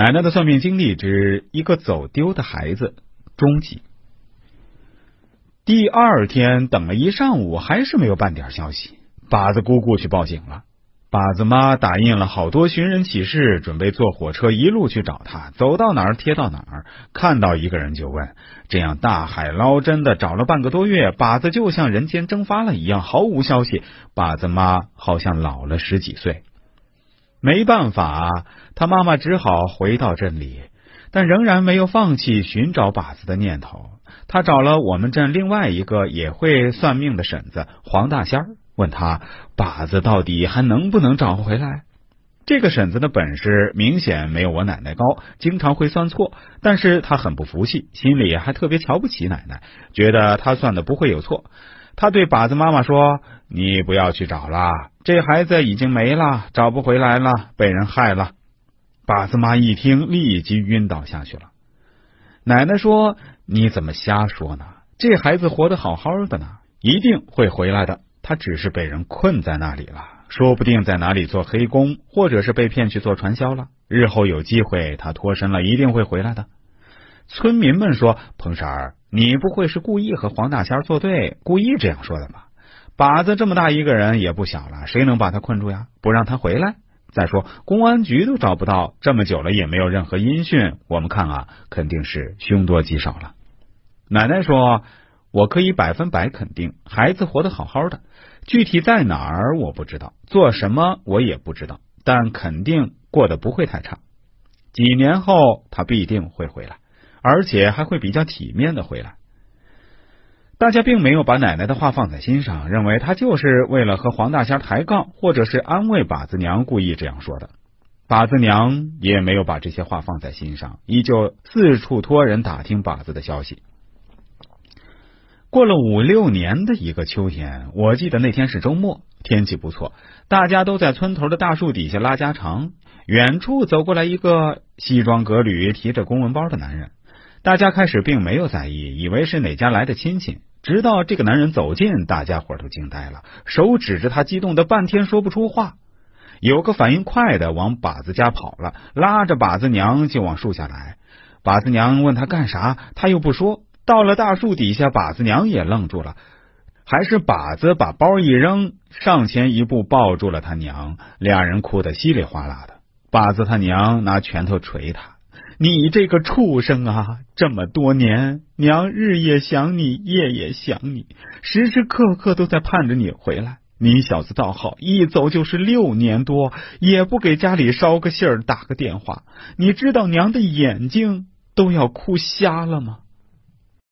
奶奶的算命经历之一个走丢的孩子终极。第二天等了一上午，还是没有半点消息。把子姑姑去报警了。把子妈打印了好多寻人启事，准备坐火车一路去找他。走到哪儿贴到哪儿，看到一个人就问。这样大海捞针的找了半个多月，把子就像人间蒸发了一样，毫无消息。把子妈好像老了十几岁。没办法，他妈妈只好回到镇里，但仍然没有放弃寻找靶子的念头。他找了我们镇另外一个也会算命的婶子黄大仙儿。问他靶子到底还能不能找回来？这个婶子的本事明显没有我奶奶高，经常会算错，但是他很不服气，心里还特别瞧不起奶奶，觉得他算的不会有错。他对靶子妈妈说：“你不要去找了，这孩子已经没了，找不回来了，被人害了。”把子妈一听，立即晕倒下去了。奶奶说：“你怎么瞎说呢？这孩子活得好好的呢，一定会回来的。”他只是被人困在那里了，说不定在哪里做黑工，或者是被骗去做传销了。日后有机会，他脱身了，一定会回来的。村民们说：“彭婶儿，你不会是故意和黄大仙作对，故意这样说的吧？把子这么大一个人也不小了，谁能把他困住呀？不让他回来？再说公安局都找不到，这么久了也没有任何音讯，我们看啊，肯定是凶多吉少了。”奶奶说。我可以百分百肯定，孩子活得好好的，具体在哪儿我不知道，做什么我也不知道，但肯定过得不会太差。几年后他必定会回来，而且还会比较体面的回来。大家并没有把奶奶的话放在心上，认为他就是为了和黄大仙抬杠，或者是安慰把子娘故意这样说的。把子娘也没有把这些话放在心上，依旧四处托人打听把子的消息。过了五六年的一个秋天，我记得那天是周末，天气不错，大家都在村头的大树底下拉家常。远处走过来一个西装革履、提着公文包的男人，大家开始并没有在意，以为是哪家来的亲戚。直到这个男人走近，大家伙都惊呆了，手指着他，激动的半天说不出话。有个反应快的往把子家跑了，拉着把子娘就往树下来。把子娘问他干啥，他又不说。到了大树底下，把子娘也愣住了，还是把子把包一扔，上前一步抱住了他娘，俩人哭得稀里哗啦的。把子他娘拿拳头捶他：“你这个畜生啊！这么多年，娘日夜想你，夜夜想你，时时刻刻都在盼着你回来。你小子倒好，一走就是六年多，也不给家里捎个信儿，打个电话。你知道娘的眼睛都要哭瞎了吗？”